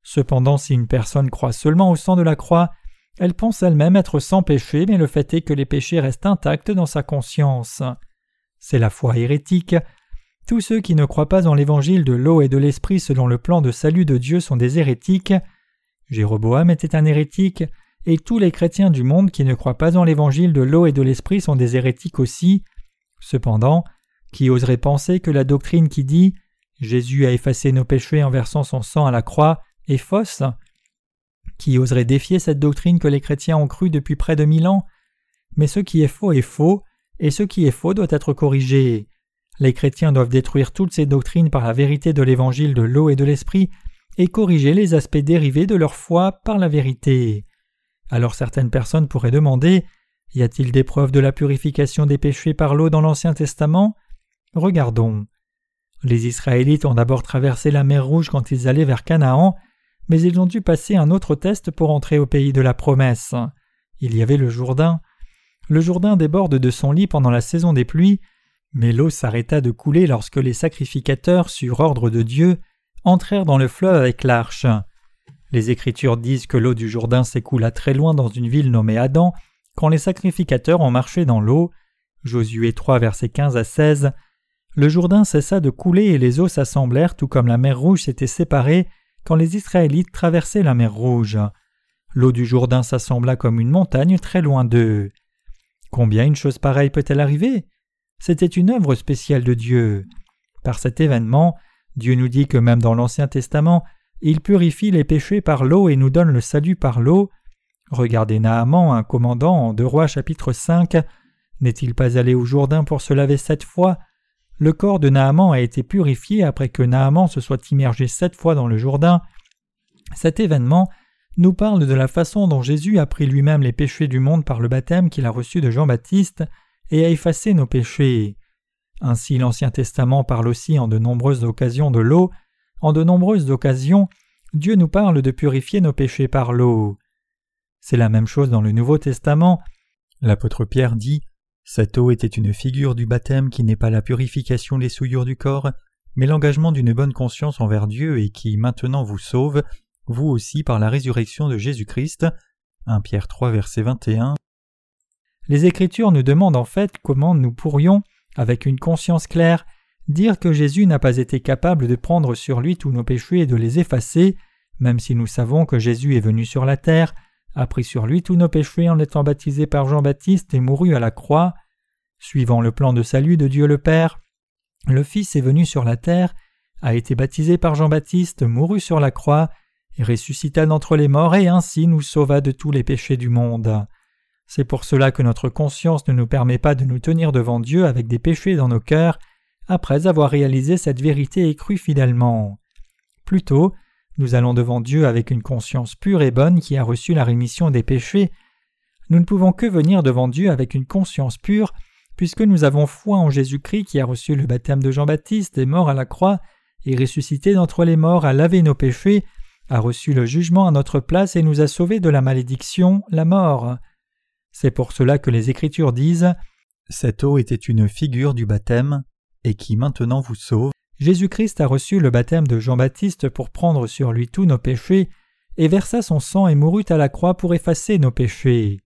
Cependant, si une personne croit seulement au sang de la croix, elle pense elle-même être sans péché, mais le fait est que les péchés restent intacts dans sa conscience. C'est la foi hérétique. Tous ceux qui ne croient pas en l'évangile de l'eau et de l'esprit selon le plan de salut de Dieu sont des hérétiques. Jéroboam était un hérétique, et tous les chrétiens du monde qui ne croient pas en l'évangile de l'eau et de l'esprit sont des hérétiques aussi. Cependant, qui oserait penser que la doctrine qui dit Jésus a effacé nos péchés en versant son sang à la croix est fausse? Qui oserait défier cette doctrine que les chrétiens ont crue depuis près de mille ans? Mais ce qui est faux est faux, et ce qui est faux doit être corrigé. Les chrétiens doivent détruire toutes ces doctrines par la vérité de l'évangile de l'eau et de l'esprit, et corriger les aspects dérivés de leur foi par la vérité. Alors certaines personnes pourraient demander Y a-t-il des preuves de la purification des péchés par l'eau dans l'Ancien Testament? Regardons. Les Israélites ont d'abord traversé la mer Rouge quand ils allaient vers Canaan, mais ils ont dû passer un autre test pour entrer au pays de la promesse. Il y avait le Jourdain. Le Jourdain déborde de son lit pendant la saison des pluies, mais l'eau s'arrêta de couler lorsque les sacrificateurs, sur ordre de Dieu, entrèrent dans le fleuve avec l'arche. Les Écritures disent que l'eau du Jourdain s'écoula très loin dans une ville nommée Adam quand les sacrificateurs ont marché dans l'eau. Josué 3, versets 15 à 16. Le Jourdain cessa de couler et les eaux s'assemblèrent tout comme la mer Rouge s'était séparée quand les Israélites traversaient la mer Rouge. L'eau du Jourdain s'assembla comme une montagne très loin d'eux. Combien une chose pareille peut-elle arriver? C'était une œuvre spéciale de Dieu. Par cet événement, Dieu nous dit que même dans l'Ancien Testament, il purifie les péchés par l'eau et nous donne le salut par l'eau. Regardez Naaman, un commandant en Deux Rois chapitre 5. N'est-il pas allé au Jourdain pour se laver sept fois? Le corps de Naaman a été purifié après que Naaman se soit immergé sept fois dans le Jourdain. Cet événement nous parle de la façon dont Jésus a pris lui-même les péchés du monde par le baptême qu'il a reçu de Jean-Baptiste et a effacé nos péchés. Ainsi l'Ancien Testament parle aussi en de nombreuses occasions de l'eau, en de nombreuses occasions Dieu nous parle de purifier nos péchés par l'eau. C'est la même chose dans le Nouveau Testament. L'apôtre Pierre dit cette eau était une figure du baptême qui n'est pas la purification des souillures du corps, mais l'engagement d'une bonne conscience envers Dieu et qui maintenant vous sauve, vous aussi par la résurrection de Jésus-Christ. 1 Pierre 3 verset 21. Les Écritures nous demandent en fait comment nous pourrions, avec une conscience claire, dire que Jésus n'a pas été capable de prendre sur lui tous nos péchés et de les effacer, même si nous savons que Jésus est venu sur la terre, a pris sur lui tous nos péchés en étant baptisé par Jean-Baptiste et mourut à la croix. Suivant le plan de salut de Dieu le Père, le Fils est venu sur la terre, a été baptisé par Jean-Baptiste, mourut sur la croix, et ressuscita d'entre les morts et ainsi nous sauva de tous les péchés du monde. C'est pour cela que notre conscience ne nous permet pas de nous tenir devant Dieu avec des péchés dans nos cœurs après avoir réalisé cette vérité et cru fidèlement. Plutôt, nous allons devant Dieu avec une conscience pure et bonne qui a reçu la rémission des péchés. Nous ne pouvons que venir devant Dieu avec une conscience pure, puisque nous avons foi en Jésus-Christ qui a reçu le baptême de Jean-Baptiste, est mort à la croix, et ressuscité d'entre les morts, a lavé nos péchés, a reçu le jugement à notre place et nous a sauvés de la malédiction, la mort. C'est pour cela que les Écritures disent Cette eau était une figure du baptême, et qui maintenant vous sauve. Jésus-Christ a reçu le baptême de Jean-Baptiste pour prendre sur lui tous nos péchés, et versa son sang et mourut à la croix pour effacer nos péchés.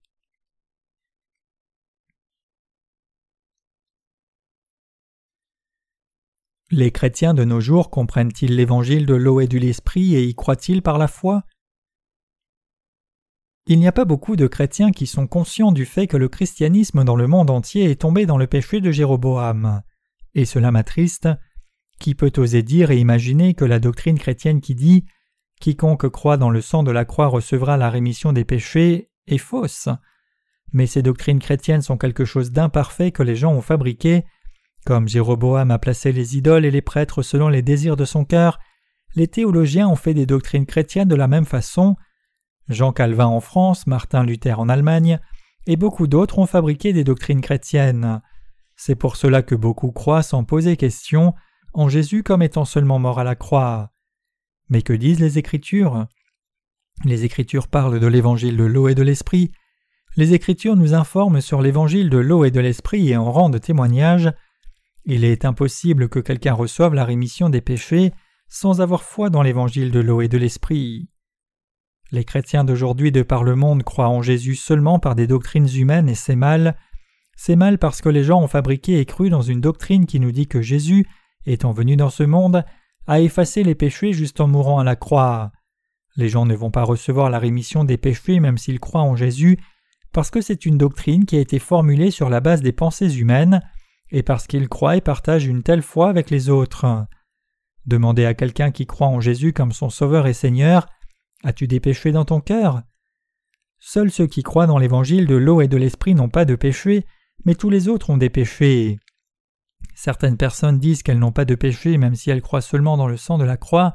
Les chrétiens de nos jours comprennent-ils l'évangile de l'eau et de l'esprit et y croient-ils par la foi? Il n'y a pas beaucoup de chrétiens qui sont conscients du fait que le christianisme dans le monde entier est tombé dans le péché de Jéroboam. Et cela m'attriste. Qui peut oser dire et imaginer que la doctrine chrétienne qui dit Quiconque croit dans le sang de la croix recevra la rémission des péchés est fausse Mais ces doctrines chrétiennes sont quelque chose d'imparfait que les gens ont fabriqué. Comme Jéroboam a placé les idoles et les prêtres selon les désirs de son cœur, les théologiens ont fait des doctrines chrétiennes de la même façon. Jean Calvin en France, Martin Luther en Allemagne, et beaucoup d'autres ont fabriqué des doctrines chrétiennes. C'est pour cela que beaucoup croient sans poser question en Jésus comme étant seulement mort à la croix. Mais que disent les Écritures? Les Écritures parlent de l'évangile de l'eau et de l'esprit. Les Écritures nous informent sur l'évangile de l'eau et de l'esprit et en rendent témoignage. Il est impossible que quelqu'un reçoive la rémission des péchés sans avoir foi dans l'évangile de l'eau et de l'esprit. Les chrétiens d'aujourd'hui de par le monde croient en Jésus seulement par des doctrines humaines et c'est mal. C'est mal parce que les gens ont fabriqué et cru dans une doctrine qui nous dit que Jésus étant venu dans ce monde, a effacé les péchés juste en mourant à la croix. Les gens ne vont pas recevoir la rémission des péchés même s'ils croient en Jésus, parce que c'est une doctrine qui a été formulée sur la base des pensées humaines, et parce qu'ils croient et partagent une telle foi avec les autres. Demandez à quelqu'un qui croit en Jésus comme son Sauveur et Seigneur As-tu des péchés dans ton cœur? Seuls ceux qui croient dans l'évangile de l'eau et de l'esprit n'ont pas de péchés, mais tous les autres ont des péchés. Certaines personnes disent qu'elles n'ont pas de péchés même si elles croient seulement dans le sang de la croix.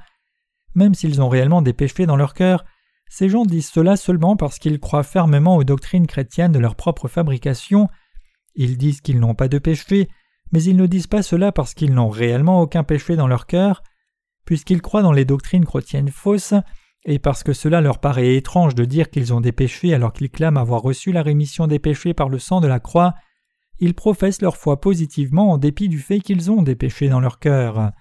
Même s'ils ont réellement des péchés dans leur cœur, ces gens disent cela seulement parce qu'ils croient fermement aux doctrines chrétiennes de leur propre fabrication. Ils disent qu'ils n'ont pas de péché, mais ils ne disent pas cela parce qu'ils n'ont réellement aucun péché dans leur cœur. Puisqu'ils croient dans les doctrines chrétiennes fausses, et parce que cela leur paraît étrange de dire qu'ils ont des péchés alors qu'ils clament avoir reçu la rémission des péchés par le sang de la croix, ils professent leur foi positivement en dépit du fait qu'ils ont des péchés dans leur cœur.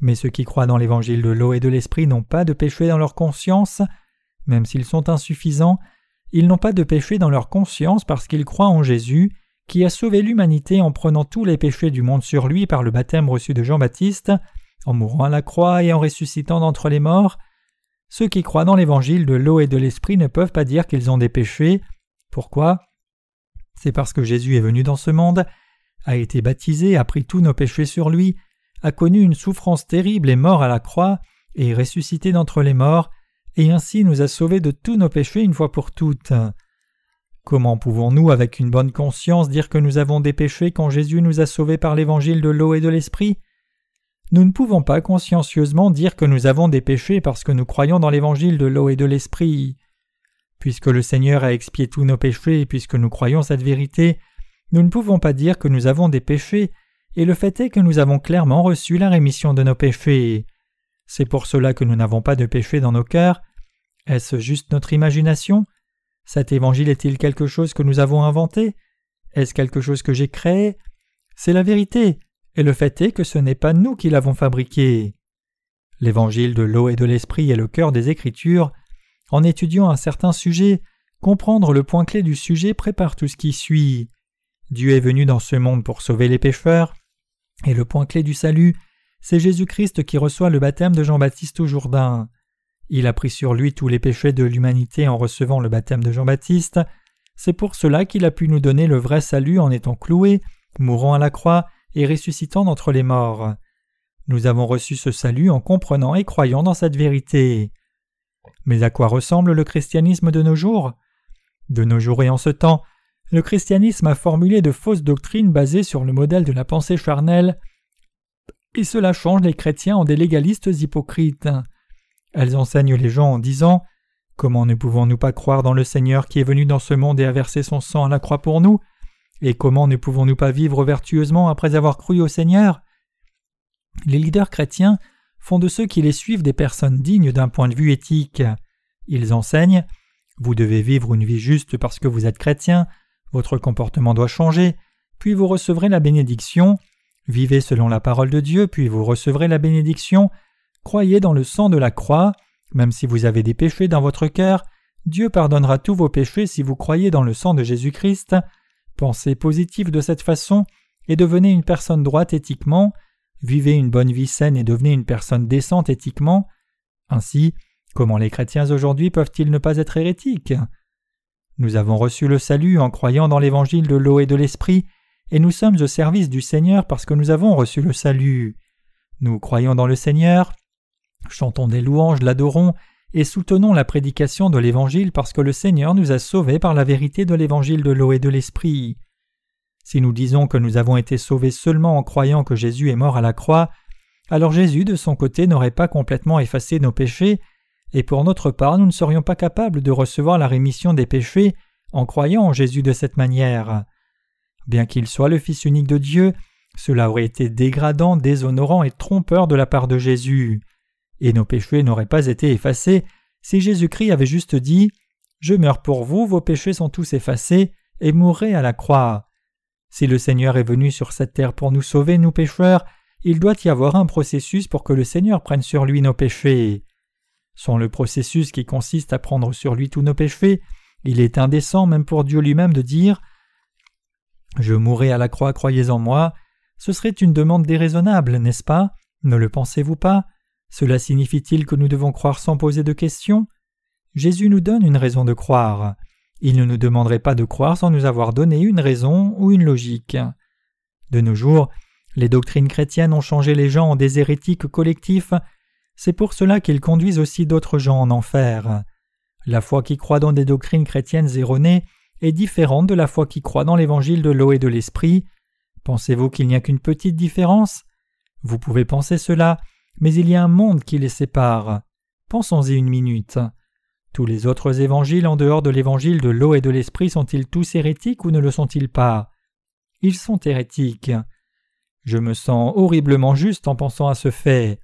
Mais ceux qui croient dans l'évangile de l'eau et de l'esprit n'ont pas de péché dans leur conscience, même s'ils sont insuffisants, ils n'ont pas de péché dans leur conscience parce qu'ils croient en Jésus, qui a sauvé l'humanité en prenant tous les péchés du monde sur lui par le baptême reçu de Jean-Baptiste, en mourant à la croix et en ressuscitant d'entre les morts. Ceux qui croient dans l'évangile de l'eau et de l'esprit ne peuvent pas dire qu'ils ont des péchés. Pourquoi? C'est parce que Jésus est venu dans ce monde, a été baptisé, a pris tous nos péchés sur lui, a connu une souffrance terrible et mort à la croix, et ressuscité d'entre les morts, et ainsi nous a sauvés de tous nos péchés une fois pour toutes. Comment pouvons-nous avec une bonne conscience dire que nous avons des péchés quand Jésus nous a sauvés par l'évangile de l'eau et de l'esprit? Nous ne pouvons pas consciencieusement dire que nous avons des péchés parce que nous croyons dans l'évangile de l'eau et de l'esprit. Puisque le Seigneur a expié tous nos péchés et puisque nous croyons cette vérité, nous ne pouvons pas dire que nous avons des péchés, et le fait est que nous avons clairement reçu la rémission de nos péchés. C'est pour cela que nous n'avons pas de péché dans nos cœurs, est-ce juste notre imagination? Cet évangile est-il quelque chose que nous avons inventé? Est-ce quelque chose que j'ai créé? C'est la vérité, et le fait est que ce n'est pas nous qui l'avons fabriqué. L'évangile de l'eau et de l'esprit est le cœur des Écritures. En étudiant un certain sujet, comprendre le point clé du sujet prépare tout ce qui suit. Dieu est venu dans ce monde pour sauver les pécheurs, et le point clé du salut, c'est Jésus-Christ qui reçoit le baptême de Jean-Baptiste au Jourdain. Il a pris sur lui tous les péchés de l'humanité en recevant le baptême de Jean-Baptiste. C'est pour cela qu'il a pu nous donner le vrai salut en étant cloué, mourant à la croix et ressuscitant d'entre les morts. Nous avons reçu ce salut en comprenant et croyant dans cette vérité. Mais à quoi ressemble le christianisme de nos jours? De nos jours et en ce temps, le christianisme a formulé de fausses doctrines basées sur le modèle de la pensée charnelle, et cela change les chrétiens en des légalistes hypocrites. Elles enseignent les gens en disant Comment ne pouvons-nous pas croire dans le Seigneur qui est venu dans ce monde et a versé son sang à la croix pour nous? Et comment ne pouvons-nous pas vivre vertueusement après avoir cru au Seigneur? Les leaders chrétiens font de ceux qui les suivent des personnes dignes d'un point de vue éthique. Ils enseignent Vous devez vivre une vie juste parce que vous êtes chrétien, votre comportement doit changer, puis vous recevrez la bénédiction. Vivez selon la parole de Dieu, puis vous recevrez la bénédiction. Croyez dans le sang de la croix, même si vous avez des péchés dans votre cœur, Dieu pardonnera tous vos péchés si vous croyez dans le sang de Jésus-Christ. Pensez positif de cette façon et devenez une personne droite éthiquement, vivez une bonne vie saine et devenez une personne décente éthiquement. Ainsi, comment les chrétiens aujourd'hui peuvent-ils ne pas être hérétiques? Nous avons reçu le salut en croyant dans l'évangile de l'eau et de l'esprit, et nous sommes au service du Seigneur parce que nous avons reçu le salut. Nous croyons dans le Seigneur, Chantons des louanges, l'adorons, et soutenons la prédication de l'Évangile parce que le Seigneur nous a sauvés par la vérité de l'Évangile de l'eau et de l'Esprit. Si nous disons que nous avons été sauvés seulement en croyant que Jésus est mort à la croix, alors Jésus de son côté n'aurait pas complètement effacé nos péchés, et pour notre part nous ne serions pas capables de recevoir la rémission des péchés en croyant en Jésus de cette manière. Bien qu'il soit le Fils unique de Dieu, cela aurait été dégradant, déshonorant et trompeur de la part de Jésus et nos péchés n'auraient pas été effacés si Jésus-Christ avait juste dit Je meurs pour vous, vos péchés sont tous effacés, et mourrez à la croix. Si le Seigneur est venu sur cette terre pour nous sauver, nous pécheurs, il doit y avoir un processus pour que le Seigneur prenne sur lui nos péchés. Sans le processus qui consiste à prendre sur lui tous nos péchés, il est indécent même pour Dieu lui-même de dire Je mourrai à la croix, croyez en moi. Ce serait une demande déraisonnable, n'est-ce pas? Ne le pensez-vous pas? Cela signifie-t-il que nous devons croire sans poser de questions? Jésus nous donne une raison de croire. Il ne nous demanderait pas de croire sans nous avoir donné une raison ou une logique. De nos jours, Les doctrines chrétiennes ont changé les gens en des hérétiques collectifs, c'est pour cela qu'ils conduisent aussi d'autres gens en enfer. La foi qui croit dans des doctrines chrétiennes erronées est différente de la foi qui croit dans l'évangile de l'eau et de l'esprit. Pensez-vous qu'il n'y a qu'une petite différence? Vous pouvez penser cela, mais il y a un monde qui les sépare. Pensons-y une minute. Tous les autres évangiles en dehors de l'évangile de l'eau et de l'esprit sont-ils tous hérétiques ou ne le sont-ils pas? Ils sont hérétiques. Je me sens horriblement juste en pensant à ce fait.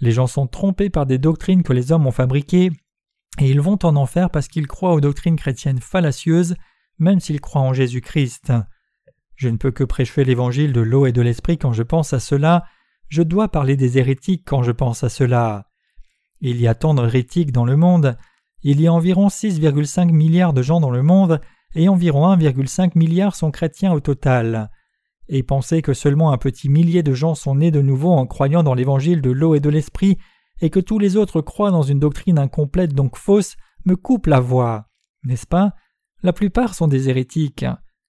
Les gens sont trompés par des doctrines que les hommes ont fabriquées, et ils vont en enfer parce qu'ils croient aux doctrines chrétiennes fallacieuses, même s'ils croient en Jésus-Christ. Je ne peux que prêcher l'évangile de l'eau et de l'esprit quand je pense à cela, je dois parler des hérétiques quand je pense à cela. Il y a tant d'hérétiques dans le monde, il y a environ 6,5 milliards de gens dans le monde, et environ 1,5 milliard sont chrétiens au total. Et penser que seulement un petit millier de gens sont nés de nouveau en croyant dans l'évangile de l'eau et de l'esprit, et que tous les autres croient dans une doctrine incomplète donc fausse, me coupe la voix. N'est-ce pas? La plupart sont des hérétiques.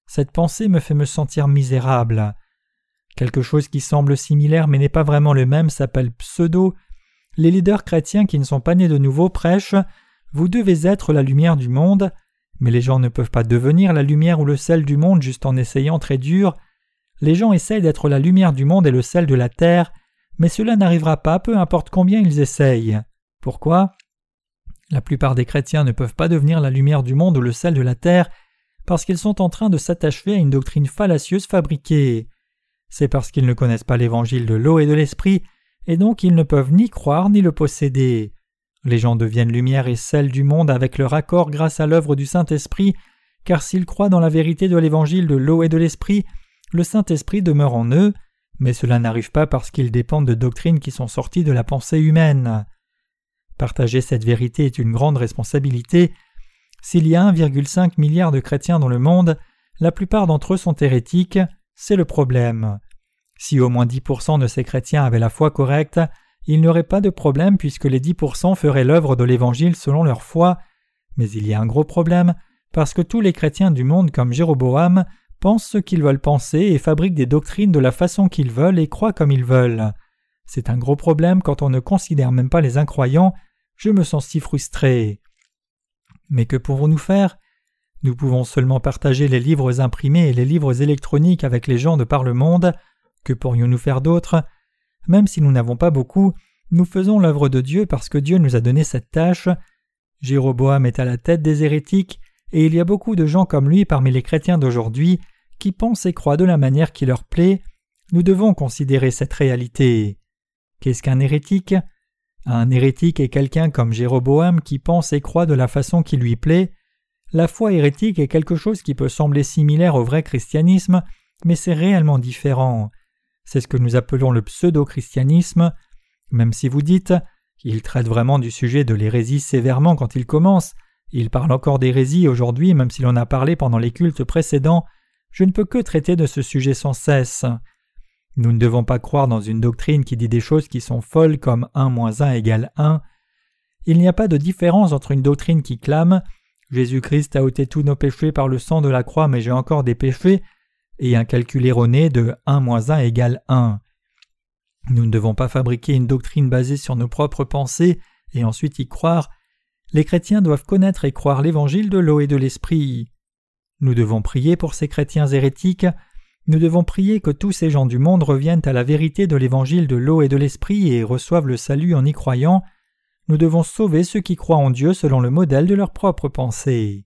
Cette pensée me fait me sentir misérable. Quelque chose qui semble similaire mais n'est pas vraiment le même s'appelle pseudo. Les leaders chrétiens qui ne sont pas nés de nouveau prêchent Vous devez être la lumière du monde, mais les gens ne peuvent pas devenir la lumière ou le sel du monde juste en essayant très dur. Les gens essayent d'être la lumière du monde et le sel de la terre, mais cela n'arrivera pas peu importe combien ils essayent. Pourquoi? La plupart des chrétiens ne peuvent pas devenir la lumière du monde ou le sel de la terre parce qu'ils sont en train de s'attacher à une doctrine fallacieuse fabriquée. C'est parce qu'ils ne connaissent pas l'évangile de l'eau et de l'esprit, et donc ils ne peuvent ni croire ni le posséder. Les gens deviennent lumière et sel du monde avec leur accord grâce à l'œuvre du Saint-Esprit, car s'ils croient dans la vérité de l'évangile de l'eau et de l'esprit, le Saint-Esprit demeure en eux, mais cela n'arrive pas parce qu'ils dépendent de doctrines qui sont sorties de la pensée humaine. Partager cette vérité est une grande responsabilité. S'il y a 1,5 milliard de chrétiens dans le monde, la plupart d'entre eux sont hérétiques, c'est le problème. Si au moins 10% de ces chrétiens avaient la foi correcte, il n'y aurait pas de problème puisque les 10% feraient l'œuvre de l'Évangile selon leur foi, mais il y a un gros problème parce que tous les chrétiens du monde comme Jéroboam pensent ce qu'ils veulent penser et fabriquent des doctrines de la façon qu'ils veulent et croient comme ils veulent. C'est un gros problème quand on ne considère même pas les incroyants, je me sens si frustré. Mais que pouvons-nous faire? Nous pouvons seulement partager les livres imprimés et les livres électroniques avec les gens de par le monde. Que pourrions-nous faire d'autre? Même si nous n'avons pas beaucoup, nous faisons l'œuvre de Dieu parce que Dieu nous a donné cette tâche. Jéroboam est à la tête des hérétiques, et il y a beaucoup de gens comme lui parmi les chrétiens d'aujourd'hui qui pensent et croient de la manière qui leur plaît. Nous devons considérer cette réalité. Qu'est-ce qu'un hérétique? Un hérétique est quelqu'un comme Jéroboam qui pense et croit de la façon qui lui plaît. La foi hérétique est quelque chose qui peut sembler similaire au vrai christianisme, mais c'est réellement différent. C'est ce que nous appelons le pseudo-christianisme. Même si vous dites qu'il traite vraiment du sujet de l'hérésie sévèrement quand il commence, il parle encore d'hérésie aujourd'hui, même s'il en a parlé pendant les cultes précédents, je ne peux que traiter de ce sujet sans cesse. Nous ne devons pas croire dans une doctrine qui dit des choses qui sont folles comme 1 moins 1 égale 1. Il n'y a pas de différence entre une doctrine qui clame Jésus-Christ a ôté tous nos péchés par le sang de la croix, mais j'ai encore des péchés, et un calcul erroné de 1 moins 1 égale 1. Nous ne devons pas fabriquer une doctrine basée sur nos propres pensées et ensuite y croire, les chrétiens doivent connaître et croire l'évangile de l'eau et de l'esprit. Nous devons prier pour ces chrétiens hérétiques, nous devons prier que tous ces gens du monde reviennent à la vérité de l'évangile de l'eau et de l'esprit et reçoivent le salut en y croyant. Nous devons sauver ceux qui croient en Dieu selon le modèle de leur propre pensée.